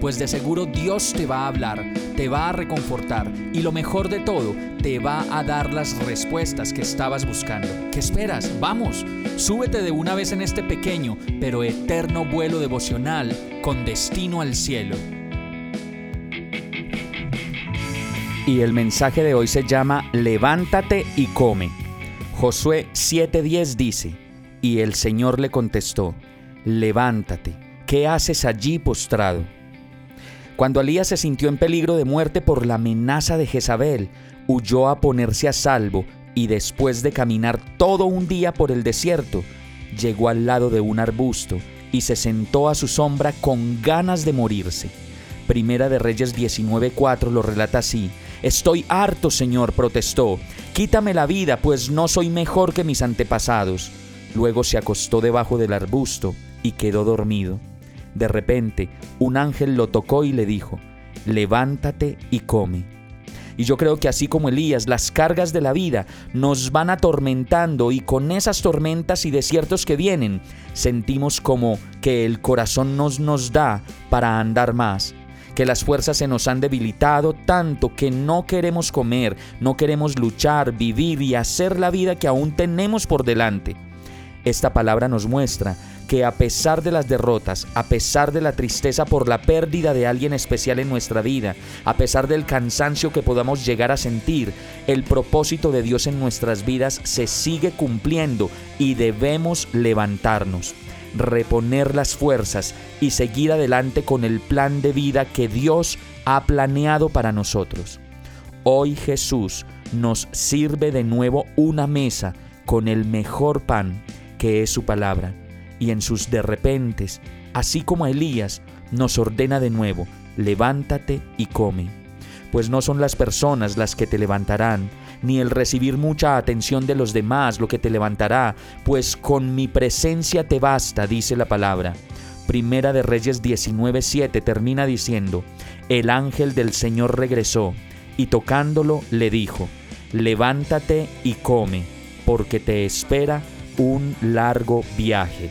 pues de seguro Dios te va a hablar, te va a reconfortar y lo mejor de todo, te va a dar las respuestas que estabas buscando. ¿Qué esperas? Vamos, súbete de una vez en este pequeño pero eterno vuelo devocional con destino al cielo. Y el mensaje de hoy se llama Levántate y come. Josué 7:10 dice, y el Señor le contestó, Levántate ¿qué haces allí postrado? Cuando Alías se sintió en peligro de muerte por la amenaza de Jezabel, huyó a ponerse a salvo y después de caminar todo un día por el desierto, llegó al lado de un arbusto y se sentó a su sombra con ganas de morirse. Primera de Reyes 19:4 lo relata así. Estoy harto, Señor, protestó. Quítame la vida, pues no soy mejor que mis antepasados. Luego se acostó debajo del arbusto y quedó dormido. De repente, un ángel lo tocó y le dijo, levántate y come. Y yo creo que así como Elías, las cargas de la vida nos van atormentando y con esas tormentas y desiertos que vienen, sentimos como que el corazón nos nos da para andar más, que las fuerzas se nos han debilitado tanto que no queremos comer, no queremos luchar, vivir y hacer la vida que aún tenemos por delante. Esta palabra nos muestra que a pesar de las derrotas, a pesar de la tristeza por la pérdida de alguien especial en nuestra vida, a pesar del cansancio que podamos llegar a sentir, el propósito de Dios en nuestras vidas se sigue cumpliendo y debemos levantarnos, reponer las fuerzas y seguir adelante con el plan de vida que Dios ha planeado para nosotros. Hoy Jesús nos sirve de nuevo una mesa con el mejor pan que es su palabra y en sus de repentes, así como a Elías, nos ordena de nuevo, levántate y come. Pues no son las personas las que te levantarán, ni el recibir mucha atención de los demás lo que te levantará, pues con mi presencia te basta, dice la palabra. Primera de Reyes 19:7 termina diciendo, el ángel del Señor regresó y tocándolo le dijo, levántate y come, porque te espera un largo viaje.